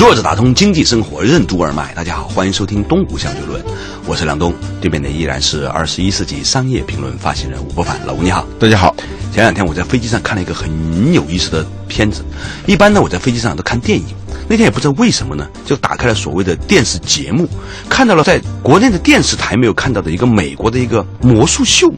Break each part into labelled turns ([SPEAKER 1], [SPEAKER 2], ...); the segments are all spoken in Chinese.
[SPEAKER 1] 坐着打通经济生活任督二脉，大家好，欢迎收听东吴相对论，我是梁东，对面的依然是二十一世纪商业评论发行人吴伯凡，老吴你好，
[SPEAKER 2] 大家好。
[SPEAKER 1] 前两天我在飞机上看了一个很有意思的片子，一般呢我在飞机上都看电影，那天也不知道为什么呢，就打开了所谓的电视节目，看到了在国内的电视台没有看到的一个美国的一个魔术秀，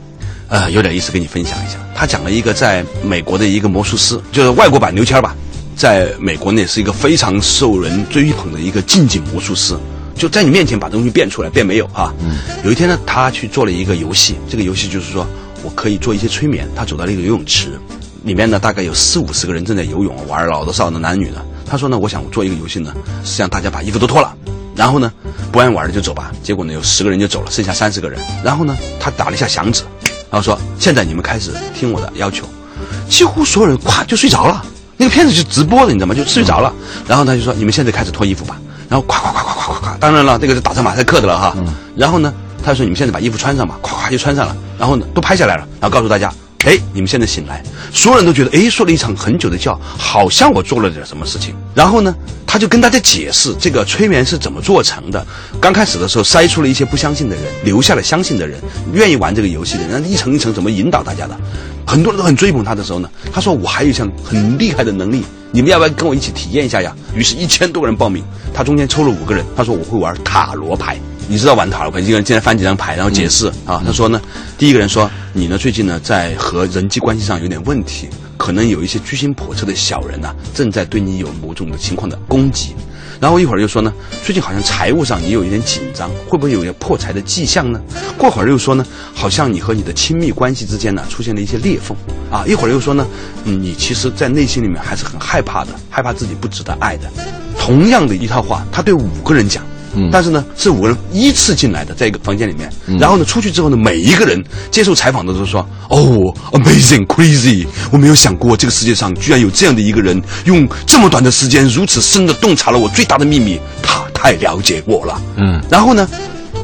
[SPEAKER 1] 呃，有点意思跟你分享一下。他讲了一个在美国的一个魔术师，就是外国版刘谦吧。在美国呢，是一个非常受人追捧的一个近景魔术师，就在你面前把东西变出来，变没有哈。嗯。有一天呢，他去做了一个游戏，这个游戏就是说我可以做一些催眠。他走到了一个游泳池，里面呢大概有四五十个人正在游泳玩，老的少的男女的。他说呢，我想做一个游戏呢，是让大家把衣服都脱了，然后呢不爱玩的就走吧。结果呢有十个人就走了，剩下三十个人。然后呢他打了一下响指，然后说现在你们开始听我的要求，几乎所有人咵就睡着了。那个片子就直播的，你知道吗？就睡着了。然后他就说：“你们现在开始脱衣服吧。”然后咵咵咵咵咵咵咵。当然了，这个是打上马赛克的了哈。然后呢，他说：“你们现在把衣服穿上吧。”咵咵就穿上了。然后呢，都拍下来了。然后告诉大家：“哎，你们现在醒来。”所有人都觉得：“哎，睡了一场很久的觉，好像我做了点什么事情。”然后呢，他就跟大家解释这个催眠是怎么做成的。刚开始的时候筛出了一些不相信的人，留下了相信的人，愿意玩这个游戏的人，一层一层怎么引导大家的。很多人都很追捧他的时候呢，他说：“我还有一项很厉害的能力。”你们要不要跟我一起体验一下呀？于是，一千多个人报名，他中间抽了五个人。他说：“我会玩塔罗牌，你知道玩塔罗牌？一个人进来翻几张牌，然后解释啊。”他说呢，第一个人说：“你呢，最近呢，在和人际关系上有点问题，可能有一些居心叵测的小人呢，正在对你有某种的情况的攻击。”然后一会儿又说呢，最近好像财务上也有一点紧张，会不会有些破财的迹象呢？过会儿又说呢，好像你和你的亲密关系之间呢出现了一些裂缝，啊，一会儿又说呢，嗯，你其实，在内心里面还是很害怕的，害怕自己不值得爱的。同样的一套话，他对五个人讲。但是呢，是五个人依次进来的，在一个房间里面。然后呢，出去之后呢，每一个人接受采访的都说：“哦，amazing crazy，我没有想过这个世界上居然有这样的一个人，用这么短的时间如此深的洞察了我最大的秘密。他太了解我了。”嗯。然后呢，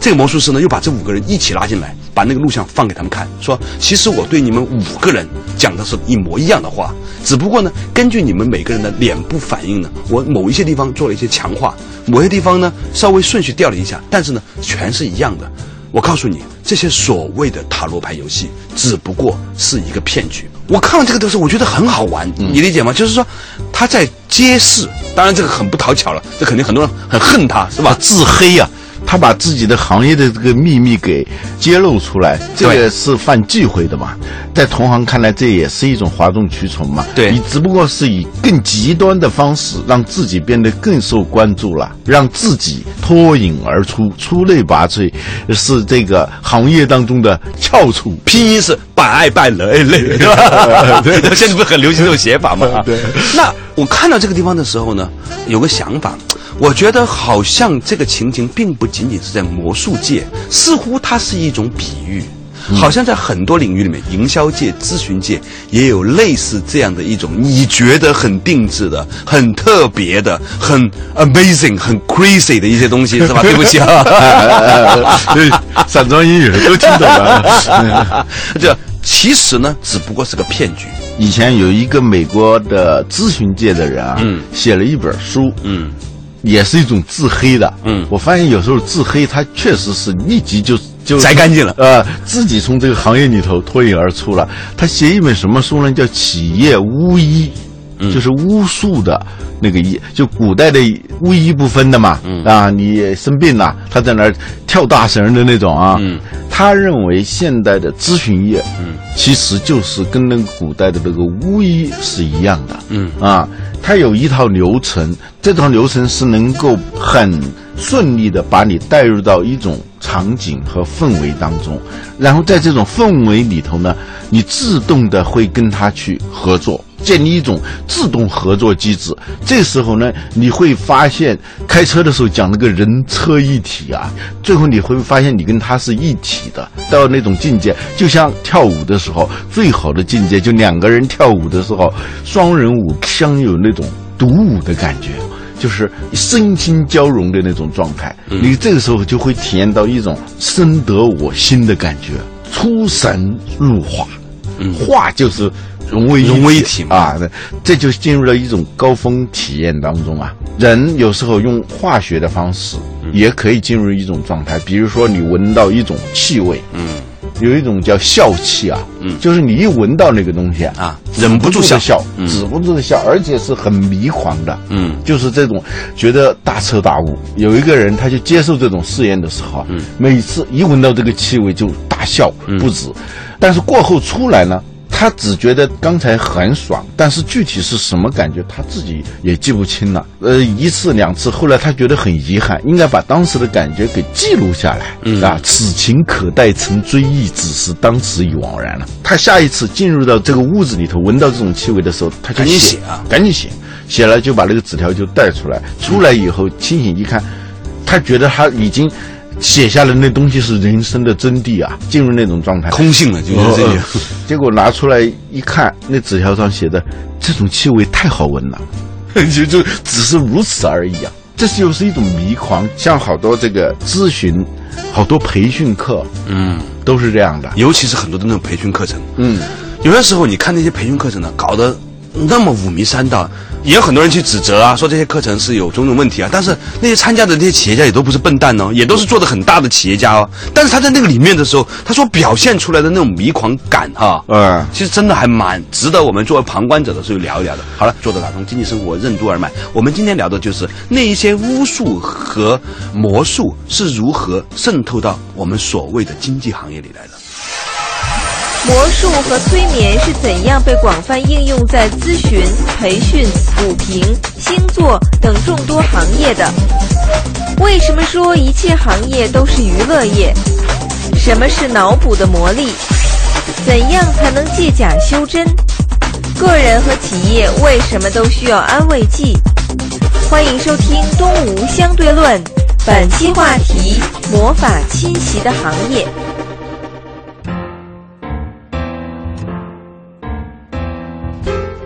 [SPEAKER 1] 这个魔术师呢，又把这五个人一起拉进来，把那个录像放给他们看，说：“其实我对你们五个人讲的是一模一样的话，只不过呢，根据你们每个人的脸部反应呢，我某一些地方做了一些强化。”某些地方呢，稍微顺序调了一下，但是呢，全是一样的。我告诉你，这些所谓的塔罗牌游戏，只不过是一个骗局。我看完这个的时候，我觉得很好玩，你理解吗？就是说，他在揭示，当然这个很不讨巧了，这肯定很多人很恨他，是吧？
[SPEAKER 2] 自黑呀。他把自己的行业的这个秘密给揭露出来，这个是犯忌讳的嘛？在同行看来，这也是一种哗众取宠嘛？
[SPEAKER 1] 对
[SPEAKER 2] 你只不过是以更极端的方式让自己变得更受关注了，让自己脱颖而出、出类拔萃，是这个行业当中的翘楚。
[SPEAKER 1] 拼音是百爱百累累，对吧？对，现在不是很流行这种写法吗？
[SPEAKER 2] 对。
[SPEAKER 1] 那我看到这个地方的时候呢，有个想法。我觉得好像这个情景并不仅仅是在魔术界，似乎它是一种比喻，好像在很多领域里面，营销界、咨询界也有类似这样的一种你觉得很定制的、很特别的、很 amazing、很 crazy 的一些东西，是吧？对不起啊，
[SPEAKER 2] 散装英语都听懂了。
[SPEAKER 1] 这其实呢，只不过是个骗局。
[SPEAKER 2] 以前有一个美国的咨询界的人啊，嗯，写了一本书，嗯。也是一种自黑的，嗯，我发现有时候自黑，他确实是立即就就
[SPEAKER 1] 摘干净了，
[SPEAKER 2] 呃，自己从这个行业里头脱颖而出了。他写一本什么书呢？叫《企业巫医》，就是巫术的那个医，就古代的巫医不分的嘛，啊，你生病了，他在那儿跳大绳的那种啊。他认为现代的咨询业，嗯，其实就是跟那个古代的那个巫医是一样的，嗯啊。他有一套流程，这套流程是能够很顺利的把你带入到一种场景和氛围当中，然后在这种氛围里头呢，你自动的会跟他去合作，建立一种自动合作机制。这时候呢，你会发现开车的时候讲那个人车一体啊，最后你会发现你跟他是一体的，到那种境界，就像跳舞的时候最好的境界，就两个人跳舞的时候，双人舞相有那种独舞的感觉。就是身心交融的那种状态，你这个时候就会体验到一种深得我心的感觉，出神入化，化就是融为
[SPEAKER 1] 融为一体嘛。
[SPEAKER 2] 啊，这就进入了一种高峰体验当中啊。人有时候用化学的方式也可以进入一种状态，比如说你闻到一种气味，
[SPEAKER 1] 嗯
[SPEAKER 2] 有一种叫笑气啊，
[SPEAKER 1] 嗯。
[SPEAKER 2] 就是你一闻到那个东西啊，
[SPEAKER 1] 啊，忍不住笑。
[SPEAKER 2] 笑，
[SPEAKER 1] 嗯。
[SPEAKER 2] 止不住的笑，而且是很迷狂的，
[SPEAKER 1] 嗯。
[SPEAKER 2] 就是这种觉得大彻大悟。有一个人他就接受这种试验的时候每次一闻到这个气味就大笑不止，但是过后出来呢。他只觉得刚才很爽，但是具体是什么感觉，他自己也记不清了。呃，一次两次，后来他觉得很遗憾，应该把当时的感觉给记录下来。
[SPEAKER 1] 嗯
[SPEAKER 2] 啊，此情可待成追忆，只是当时已惘然了。他下一次进入到这个屋子里头，闻到这种气味的时候，他就
[SPEAKER 1] 赶紧
[SPEAKER 2] 写
[SPEAKER 1] 写啊
[SPEAKER 2] 赶紧写，写了就把那个纸条就带出来。出来以后清醒一看，他觉得他已经写下来那东西是人生的真谛啊，进入那种状态。
[SPEAKER 1] 空性了，就是这些
[SPEAKER 2] 哦。结果拿出来一看，那纸条上写的这种气味太好闻了，就就只是如此而已啊。这就是一种迷狂，像好多这个咨询，好多培训课
[SPEAKER 1] 嗯，
[SPEAKER 2] 都是这样的。
[SPEAKER 1] 尤其是很多的那种培训课程，
[SPEAKER 2] 嗯，
[SPEAKER 1] 有的时候你看那些培训课程呢，搞得那么五迷三道，也有很多人去指责啊，说这些课程是有种种问题啊。但是那些参加的那些企业家也都不是笨蛋哦，也都是做的很大的企业家哦。但是他在那个里面的时候，他所表现出来的那种迷狂感哈、
[SPEAKER 2] 嗯，
[SPEAKER 1] 其实真的还蛮值得我们作为旁观者的时候聊一聊的。好了，作者打通经济生活任督二脉，我们今天聊的就是那一些巫术和魔术是如何渗透到我们所谓的经济行业里来的。
[SPEAKER 3] 魔术和催眠是怎样被广泛应用在咨询、培训、补评、星座等众多行业的？为什么说一切行业都是娱乐业？什么是脑补的魔力？怎样才能借假修真？个人和企业为什么都需要安慰剂？欢迎收听《东吴相对论》，本期话题：魔法侵袭的行业。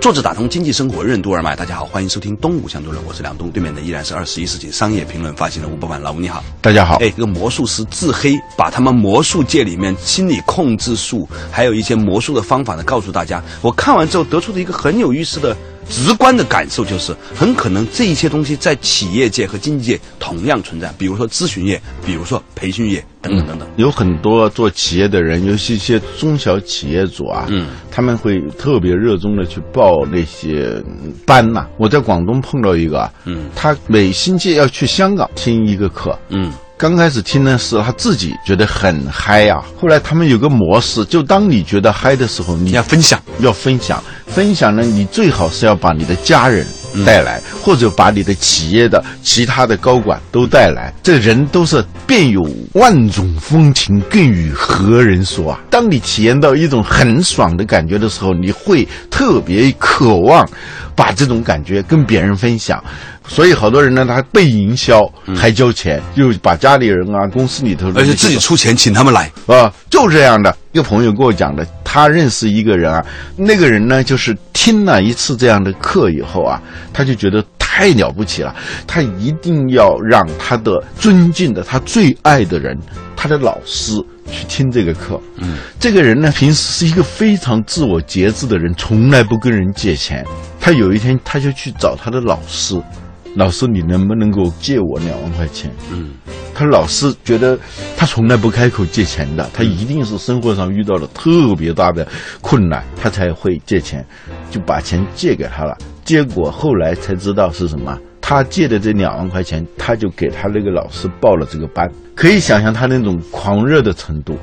[SPEAKER 1] 作者打通经济生活任督二脉，大家好，欢迎收听东吴相对论，我是梁东，对面的依然是二十一世纪商业评论发行人吴伯凡，老吴你好。
[SPEAKER 2] 大家好。
[SPEAKER 1] 哎，这个魔术师自黑，把他们魔术界里面心理控制术，还有一些魔术的方法呢，告诉大家。我看完之后得出的一个很有意思的、直观的感受，就是很可能这一些东西在企业界和经济界同样存在，比如说咨询业，比如说培训业等等等等。
[SPEAKER 2] 有很多做企业的人，尤其一些中小企业主啊，
[SPEAKER 1] 嗯，
[SPEAKER 2] 他们会特别热衷的去报那些班呐、我在广东碰到一个啊，
[SPEAKER 1] 嗯。
[SPEAKER 2] 他每星期要去香港听一个课，
[SPEAKER 1] 嗯
[SPEAKER 2] 刚开始听的是他自己觉得很嗨啊，后来他们有个模式，就当你觉得嗨的时候，你
[SPEAKER 1] 要分享，
[SPEAKER 2] 要分享，分享呢，你最好是要把你的家人带来，或者把你的企业的其他的高管都带来。这人都是便有万种风情，更与何人说啊？当你体验到一种很爽的感觉的时候，你会特别渴望把这种感觉跟别人分享。所以好多人呢，他被营销还交钱，就把家里人啊、公司里头
[SPEAKER 1] 而且自己出钱请他们来。
[SPEAKER 2] 啊，就这样的。一个朋友跟我讲的，他认识一个人啊，那个人呢，就是听了一次这样的课以后啊，他就觉得太了不起了，他一定要让他的尊敬的、他最爱的人，他的老师去听这个课。嗯，这个人呢，平时是一个非常自我节制的人，从来不跟人借钱。他有一天，他就去找他的老师，老师，你能不能给我借我两万块钱？
[SPEAKER 1] 嗯
[SPEAKER 2] 他老是觉得他从来不开口借钱的，他一定是生活上遇到了特别大的困难，他才会借钱，就把钱借给他了。结果后来才知道是什么，他借的这两万块钱，他就给他那个老师报了这个班，可以想象他那种狂热的程度。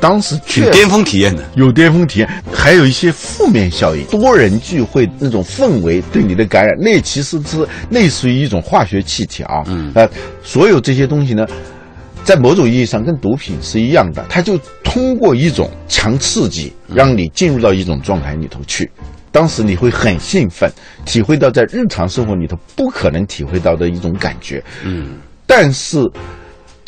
[SPEAKER 2] 当时确
[SPEAKER 1] 挺巅峰体验的。
[SPEAKER 2] 有巅峰体验，还有一些负面效应，多人聚会那种氛围对你的感染，那其实是类似于一种化学气体啊。
[SPEAKER 1] 嗯
[SPEAKER 2] 呃，所有这些东西呢，在某种意义上跟毒品是一样的，它就通过一种强刺激，让你进入到一种状态里头去。当时你会很兴奋，体会到在日常生活里头不可能体会到的一种感觉。
[SPEAKER 1] 嗯，
[SPEAKER 2] 但是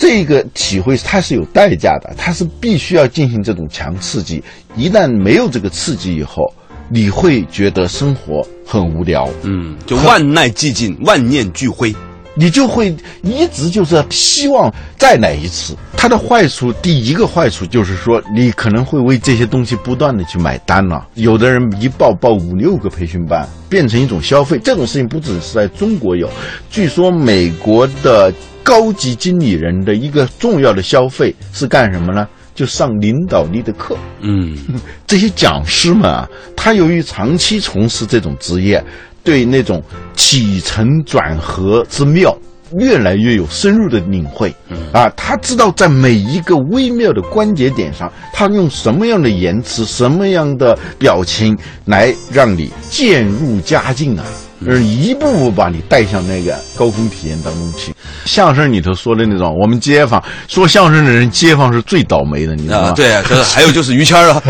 [SPEAKER 2] 这个体会它是有代价的，它是必须要进行这种强刺激。一旦没有这个刺激以后，你会觉得生活很无聊。
[SPEAKER 1] 嗯，就万籁寂静，万念俱灰。
[SPEAKER 2] 你就会一直就是希望再来一次。它的坏处，第一个坏处就是说，你可能会为这些东西不断的去买单了。有的人一报报五六个培训班，变成一种消费。这种事情不只是在中国有，据说美国的高级经理人的一个重要的消费是干什么呢？就上领导力的课。
[SPEAKER 1] 嗯，
[SPEAKER 2] 这些讲师们啊，他由于长期从事这种职业。对那种起承转合之妙，越来越有深入的领会。啊，他知道在每一个微妙的关节点上，他用什么样的言辞、什么样的表情来让你渐入佳境啊。是一步步把你带向那个高空体验当中去。相声里头说的那种，我们街坊说相声的人，街坊是最倒霉的，你知道吗？
[SPEAKER 1] 对，就是还有就是于谦儿了，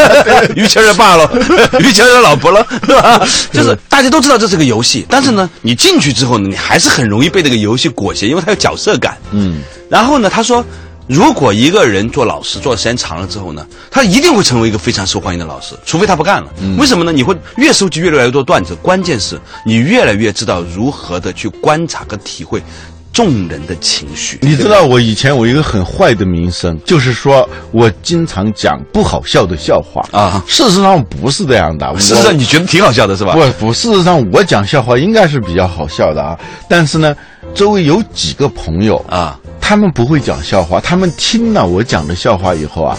[SPEAKER 1] 于谦儿的爸了，于谦儿的老婆了，是吧？就是大家都知道这是个游戏，但是呢，你进去之后呢，你还是很容易被这个游戏裹挟，因为它有角色感。
[SPEAKER 2] 嗯。
[SPEAKER 1] 然后呢，他说。如果一个人做老师做的时间长了之后呢，他一定会成为一个非常受欢迎的老师，除非他不干了。为什么呢？你会越收集越来越多段子，关键是你越来越知道如何的去观察和体会众人的情绪。
[SPEAKER 2] 你知道我以前我一个很坏的名声，就是说我经常讲不好笑的笑话
[SPEAKER 1] 啊。
[SPEAKER 2] 事实上不是这样的，
[SPEAKER 1] 事实上你觉得挺好笑的是吧？
[SPEAKER 2] 不不，事实上我讲笑话应该是比较好笑的啊。但是呢，周围有几个朋友
[SPEAKER 1] 啊。
[SPEAKER 2] 他们不会讲笑话，他们听了我讲的笑话以后啊，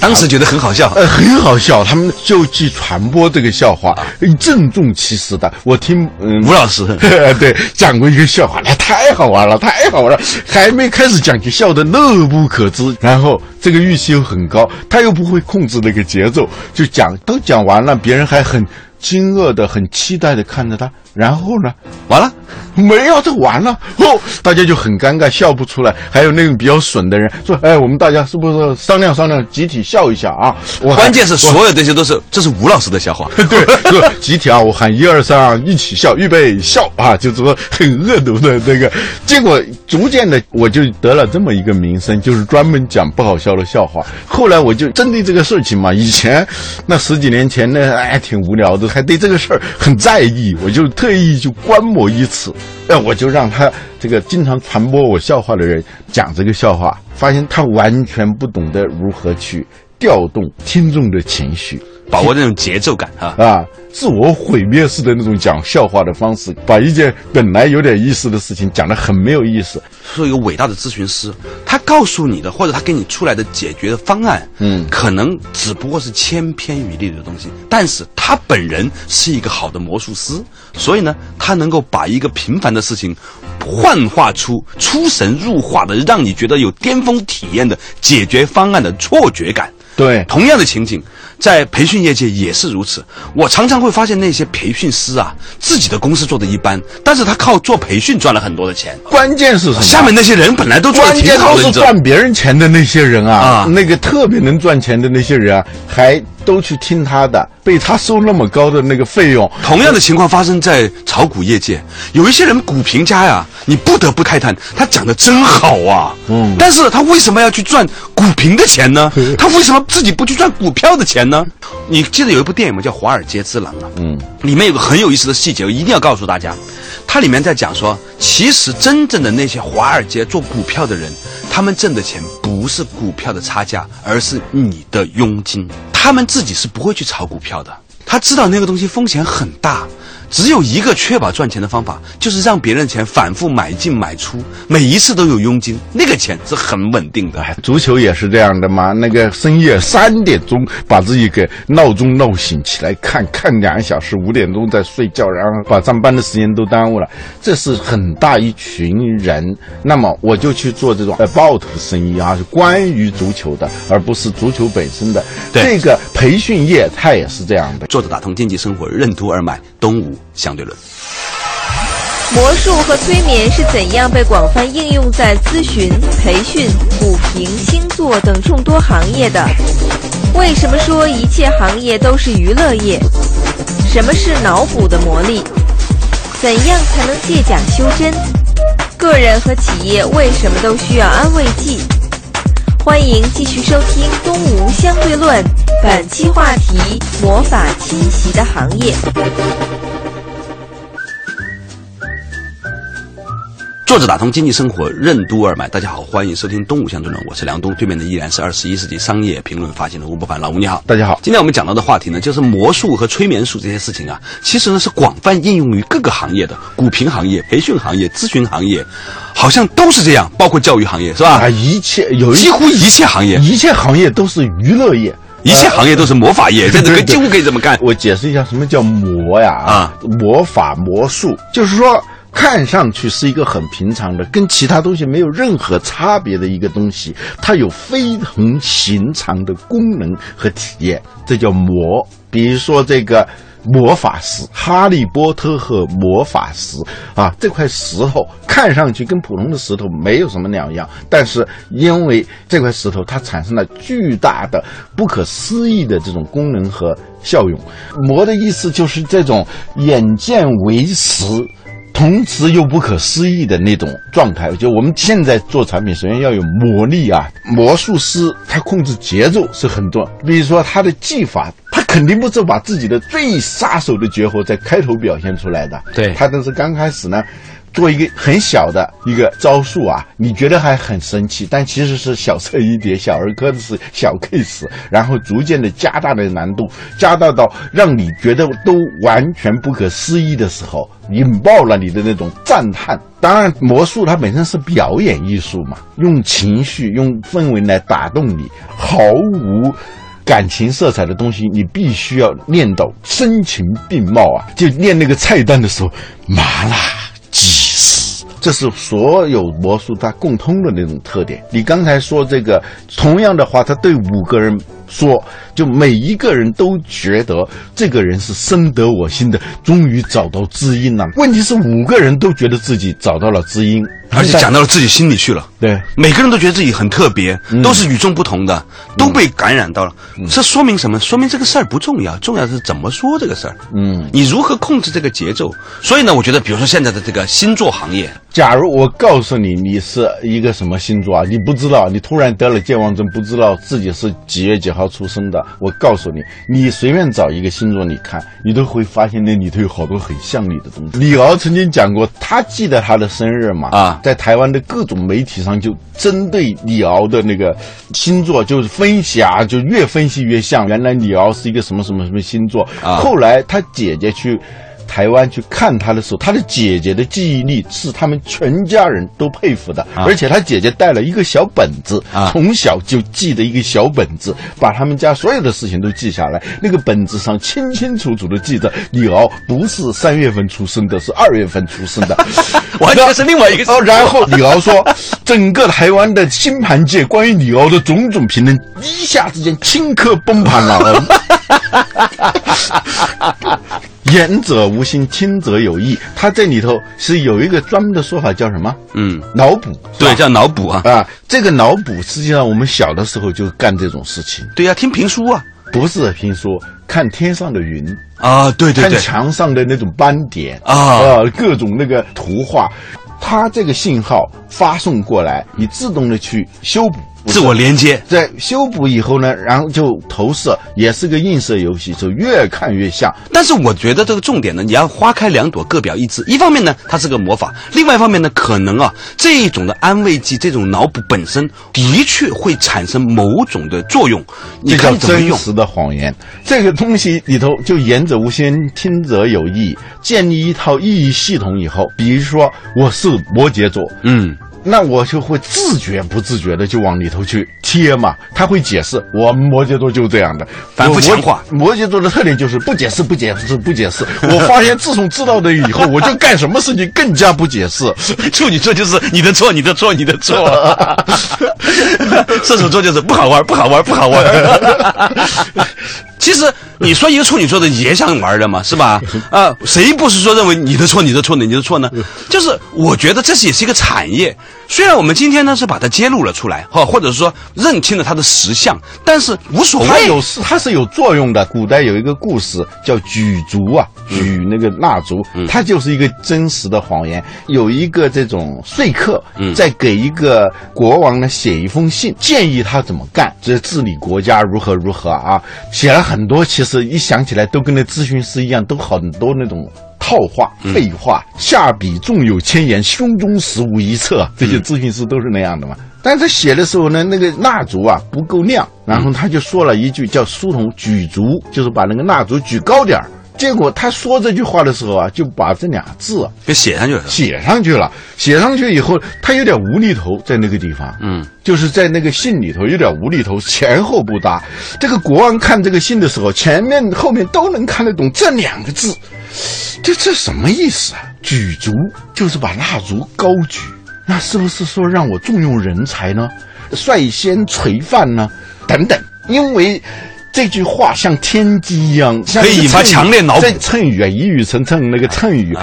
[SPEAKER 1] 当时觉得很好笑，
[SPEAKER 2] 呃，很好笑，他们就去传播这个笑话，郑重其事的。我听嗯
[SPEAKER 1] 吴老师
[SPEAKER 2] 对讲过一个笑话，那太好玩了，太好玩了，还没开始讲就笑得乐不可支，然后这个预期又很高，他又不会控制那个节奏，就讲都讲完了，别人还很惊愕的、很期待的看着他，然后呢，
[SPEAKER 1] 完了。
[SPEAKER 2] 没有，就完了哦，大家就很尴尬，笑不出来。还有那种比较损的人说：“哎，我们大家是不是商量商量，集体笑一下啊？”
[SPEAKER 1] 关键是所有这些都是这是吴老师的笑话，
[SPEAKER 2] 对，是集体啊！我喊一二三，一起笑，预备笑啊！就说很恶毒的那个，结果逐渐的我就得了这么一个名声，就是专门讲不好笑的笑话。后来我就针对这个事情嘛，以前那十几年前呢，哎，挺无聊的，还对这个事儿很在意，我就特意就观摩一次。那我就让他这个经常传播我笑话的人讲这个笑话，发现他完全不懂得如何去调动听众的情绪。
[SPEAKER 1] 把握那种节奏感啊
[SPEAKER 2] 啊！自我毁灭式的那种讲笑话的方式，把一件本来有点意思的事情讲得很没有意思。
[SPEAKER 1] 说一个伟大的咨询师，他告诉你的或者他给你出来的解决的方案，
[SPEAKER 2] 嗯，
[SPEAKER 1] 可能只不过是千篇一律的东西，但是他本人是一个好的魔术师，所以呢，他能够把一个平凡的事情幻化出出神入化的，让你觉得有巅峰体验的解决方案的错觉感。
[SPEAKER 2] 对，
[SPEAKER 1] 同样的情景。在培训业界也是如此，我常常会发现那些培训师啊，自己的公司做的一般，但是他靠做培训赚了很多的钱。
[SPEAKER 2] 关键是什么？
[SPEAKER 1] 下面那些人本来都赚
[SPEAKER 2] 挺好的，都是赚别人钱的那些人啊，那个特别能赚钱的那些人啊，还。都去听他的，被他收那么高的那个费用。
[SPEAKER 1] 同样的情况发生在炒股业界，有一些人股评家呀，你不得不慨叹，他讲的真好啊。
[SPEAKER 2] 嗯，
[SPEAKER 1] 但是他为什么要去赚股评的钱呢？他为什么自己不去赚股票的钱呢？你记得有一部电影吗？叫《华尔街之狼》啊。
[SPEAKER 2] 嗯，
[SPEAKER 1] 里面有个很有意思的细节，我一定要告诉大家。它里面在讲说，其实真正的那些华尔街做股票的人，他们挣的钱不是股票的差价，而是你的佣金。他们自己是不会去炒股票的，他知道那个东西风险很大。只有一个确保赚钱的方法，就是让别人的钱反复买进买出，每一次都有佣金，那个钱是很稳定的。
[SPEAKER 2] 足球也是这样的嘛，那个深夜三点钟把自己给闹钟闹醒起来看看两个小时，五点钟再睡觉，然后把上班的时间都耽误了。这是很大一群人。那么我就去做这种呃 about 生意啊，是关于足球的，而不是足球本身的。这个培训业它也是这样的，
[SPEAKER 1] 做着打通经济生活任督二脉，东吴。相对论，
[SPEAKER 3] 魔术和催眠是怎样被广泛应用在咨询、培训、股评、星座等众多行业的？为什么说一切行业都是娱乐业？什么是脑补的魔力？怎样才能借假修真？个人和企业为什么都需要安慰剂？欢迎继续收听《东吴相对论》，本期话题：魔法侵袭的行业。
[SPEAKER 1] 作者打通经济生活任督二脉，大家好，欢迎收听《东吴相对论》，我是梁东，对面的依然是二十一世纪商业评论发行的吴伯凡，老吴你好，
[SPEAKER 2] 大家好。
[SPEAKER 1] 今天我们讲到的话题呢，就是魔术和催眠术这些事情啊，其实呢是广泛应用于各个行业的，股评行业、培训行业、咨询行业，好像都是这样，包括教育行业是吧？
[SPEAKER 2] 啊，一切有
[SPEAKER 1] 几乎一切行业，
[SPEAKER 2] 一切行业都是娱乐业。
[SPEAKER 1] 一切行业都是魔法业，这个几乎可以这么干。
[SPEAKER 2] 我解释一下什么叫魔呀？
[SPEAKER 1] 啊，
[SPEAKER 2] 魔法魔术，就是说看上去是一个很平常的，跟其他东西没有任何差别的一个东西，它有非同寻常的功能和体验，这叫魔。比如说这个。魔法石，哈利波特和魔法石啊，这块石头看上去跟普通的石头没有什么两样，但是因为这块石头它产生了巨大的、不可思议的这种功能和效用。魔的意思就是这种眼见为实。同时又不可思议的那种状态，就我们现在做产品，首先要有魔力啊！魔术师他控制节奏是很重要，比如说他的技法，他肯定不是把自己的最杀手的绝活在开头表现出来的，
[SPEAKER 1] 对
[SPEAKER 2] 他都是刚开始呢。做一个很小的一个招数啊，你觉得还很神奇，但其实是小菜一碟、小儿科的是小 case，然后逐渐的加大的难度，加大到让你觉得都完全不可思议的时候，引爆了你的那种赞叹。当然，魔术它本身是表演艺术嘛，用情绪、用氛围来打动你，毫无感情色彩的东西，你必须要练到声情并茂啊！就练那个菜单的时候，麻辣。鸡，这是所有魔术它共通的那种特点。你刚才说这个同样的话，他对五个人说，就每一个人都觉得这个人是深得我心的，终于找到知音了。问题是五个人都觉得自己找到了知音。
[SPEAKER 1] 而且讲到了自己心里去了，
[SPEAKER 2] 对，
[SPEAKER 1] 每个人都觉得自己很特别，都是与众不同的，都被感染到了。这说明什么？说明这个事儿不重要，重要的是怎么说这个事儿。
[SPEAKER 2] 嗯，
[SPEAKER 1] 你如何控制这个节奏？所以呢，我觉得，比如说现在的这个星座行业，
[SPEAKER 2] 假如我告诉你你是一个什么星座啊，你不知道，你突然得了健忘症，不知道自己是几月几号出生的，我告诉你，你随便找一个星座，你看，你都会发现那里头有好多很像你的东西。李敖曾经讲过，他记得他的生日嘛？
[SPEAKER 1] 啊。
[SPEAKER 2] 在台湾的各种媒体上，就针对李敖的那个星座，就是分析啊，就越分析越像。原来李敖是一个什么什么什么星座，后来他姐姐去。台湾去看他的时候，他的姐姐的记忆力是他们全家人都佩服的，而且他姐姐带了一个小本子，从小就记得一个小本子，把他们家所有的事情都记下来。那个本子上清清楚楚的记着李敖不是三月份出生的，是二月份出生的，
[SPEAKER 1] 完全是另外一个。
[SPEAKER 2] 哦，然后李敖说，整个台湾的星盘界关于李敖的种种评论，一下之间顷刻崩盘了。言者无心，听者有意。他这里头是有一个专门的说法，叫什么？
[SPEAKER 1] 嗯，
[SPEAKER 2] 脑补。
[SPEAKER 1] 对，叫脑补啊。
[SPEAKER 2] 啊，这个脑补，实际上我们小的时候就干这种事情。
[SPEAKER 1] 对呀，听评书啊，
[SPEAKER 2] 不是评书，看天上的云
[SPEAKER 1] 啊，对对对，
[SPEAKER 2] 看墙上的那种斑点
[SPEAKER 1] 啊，
[SPEAKER 2] 啊，各种那个图画，它这个信号发送过来，你自动的去修补。
[SPEAKER 1] 自我连接，
[SPEAKER 2] 在修补以后呢，然后就投射，也是个映射游戏，就越看越像。
[SPEAKER 1] 但是我觉得这个重点呢，你要花开两朵，各表一枝。一方面呢，它是个魔法；另外一方面呢，可能啊，这一种的安慰剂，这种脑补本身的确会产生某种的作用。你看怎么用？
[SPEAKER 2] 真实的谎言，这个东西里头就言者无心，听者有意。建立一套意义系统以后，比如说我是摩羯座，
[SPEAKER 1] 嗯。
[SPEAKER 2] 那我就会自觉不自觉的就往里头去贴嘛，他会解释，我们摩羯座就这样的，
[SPEAKER 1] 反复强化。
[SPEAKER 2] 摩羯座的特点就是不解释，不解释，不解释。我发现自从知道了以后，我就干什么事情更加不解释。
[SPEAKER 1] 处女座就是你的错，你的错，你的错。射手座就是不好玩，不好玩，不好玩。其实 你说一个处女座的也想玩的嘛，是吧？啊，谁不是说认为你的错，你的错呢？你的错呢？就是我觉得这是也是一个产业。虽然我们今天呢是把它揭露了出来，哈，或者是说认清了它的实相，但是无所谓。
[SPEAKER 2] 它有是它是有作用的。古代有一个故事叫举烛啊，举那个蜡烛，它就是一个真实的谎言。有一个这种说客在给一个国王呢写一封信，建议他怎么干，这治理国家如何如何啊，写了很多，其实一想起来都跟那咨询师一样，都很多那种。套话、废话，下笔纵有千言，胸中实无一策。这些咨询师都是那样的嘛。但是他写的时候呢，那个蜡烛啊不够亮，然后他就说了一句叫“书童举烛”，就是把那个蜡烛举高点儿。结果他说这句话的时候啊，就把这俩字
[SPEAKER 1] 给写上去了。
[SPEAKER 2] 写上去了，写上去以后，他有点无厘头，在那个地方，嗯，就是在那个信里头有点无厘头，前后不搭。这个国王看这个信的时候，前面后面都能看得懂这两个字，这这什么意思啊？举足就是把蜡烛高举，那是不是说让我重用人才呢？率先垂范呢？等等，因为。这句话像天机一样，
[SPEAKER 1] 可以引发强烈脑补。
[SPEAKER 2] 谶语啊，一语成谶，那个谶语，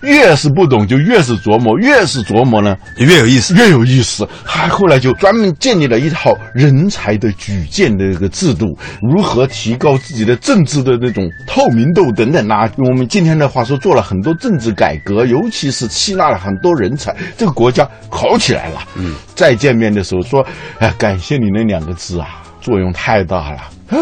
[SPEAKER 2] 越是不懂就越是琢磨，越是琢磨呢
[SPEAKER 1] 越有意思，
[SPEAKER 2] 越有意思。他后来就专门建立了一套人才的举荐的这个制度，如何提高自己的政治的那种透明度等等啊。用我们今天的话说，做了很多政治改革，尤其是吸纳了很多人才，这个国家好起来了。嗯，再见面的时候说，哎，感谢你那两个字啊，作用太大了。哦，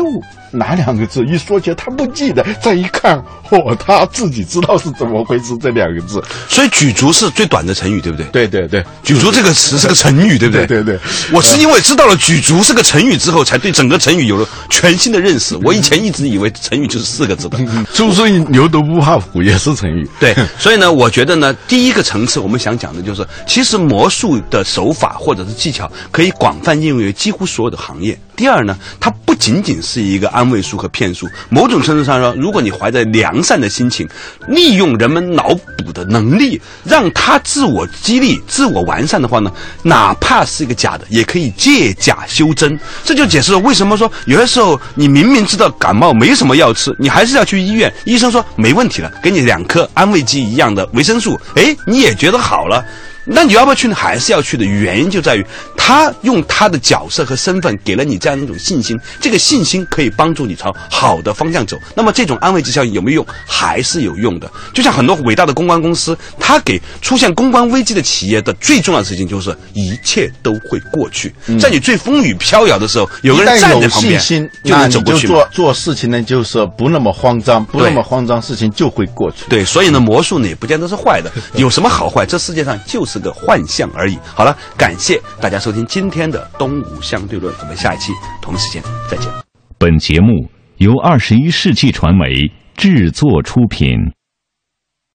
[SPEAKER 2] 哪两个字？一说起来他不记得，再一看，哦，他自己知道是怎么回事。这两个字，
[SPEAKER 1] 所以“举足”是最短的成语，对不对？
[SPEAKER 2] 对对对，“
[SPEAKER 1] 举足”这个词是个成语，对不对？
[SPEAKER 2] 对对对。
[SPEAKER 1] 我是因为知道了“举足”是个成语之后，才对整个成语有了全新的认识。我以前一直以为成语就是四个字的，“
[SPEAKER 2] 初生牛犊不怕虎”也是成语。
[SPEAKER 1] 对，所以呢，我觉得呢，第一个层次我们想讲的就是，其实魔术的手法或者是技巧可以广泛应用于几乎所有的行业。第二呢，它不仅仅是一个安慰术和骗术，某种程度上说，如果你怀着良善的心情，利用人们脑补的能力，让他自我激励、自我完善的话呢，哪怕是一个假的，也可以借假修真。这就解释了为什么说有些时候你明明知道感冒没什么药吃，你还是要去医院，医生说没问题了，给你两颗安慰剂一样的维生素，哎，你也觉得好了。那你要不要去呢？还是要去的原因就在于，他用他的角色和身份给了你这样一种信心，这个信心可以帮助你朝好的方向走。那么这种安慰剂效应有没有用？还是有用的。就像很多伟大的公关公司，他给出现公关危机的企业的最重要的事情就是一切都会过去。在你最风雨飘摇的时候，有个人站在旁边，就能走过去。
[SPEAKER 2] 做做事情呢，就是不那么慌张，不那么慌张，事情就会过去。
[SPEAKER 1] 对，所以呢，魔术呢也不见得是坏的。有什么好坏？这世界上就是。个幻象而已。好了，感谢大家收听今天的《东吴相对论》，我们下一期同时间再见。
[SPEAKER 4] 本节目由二十一世纪传媒制作出品。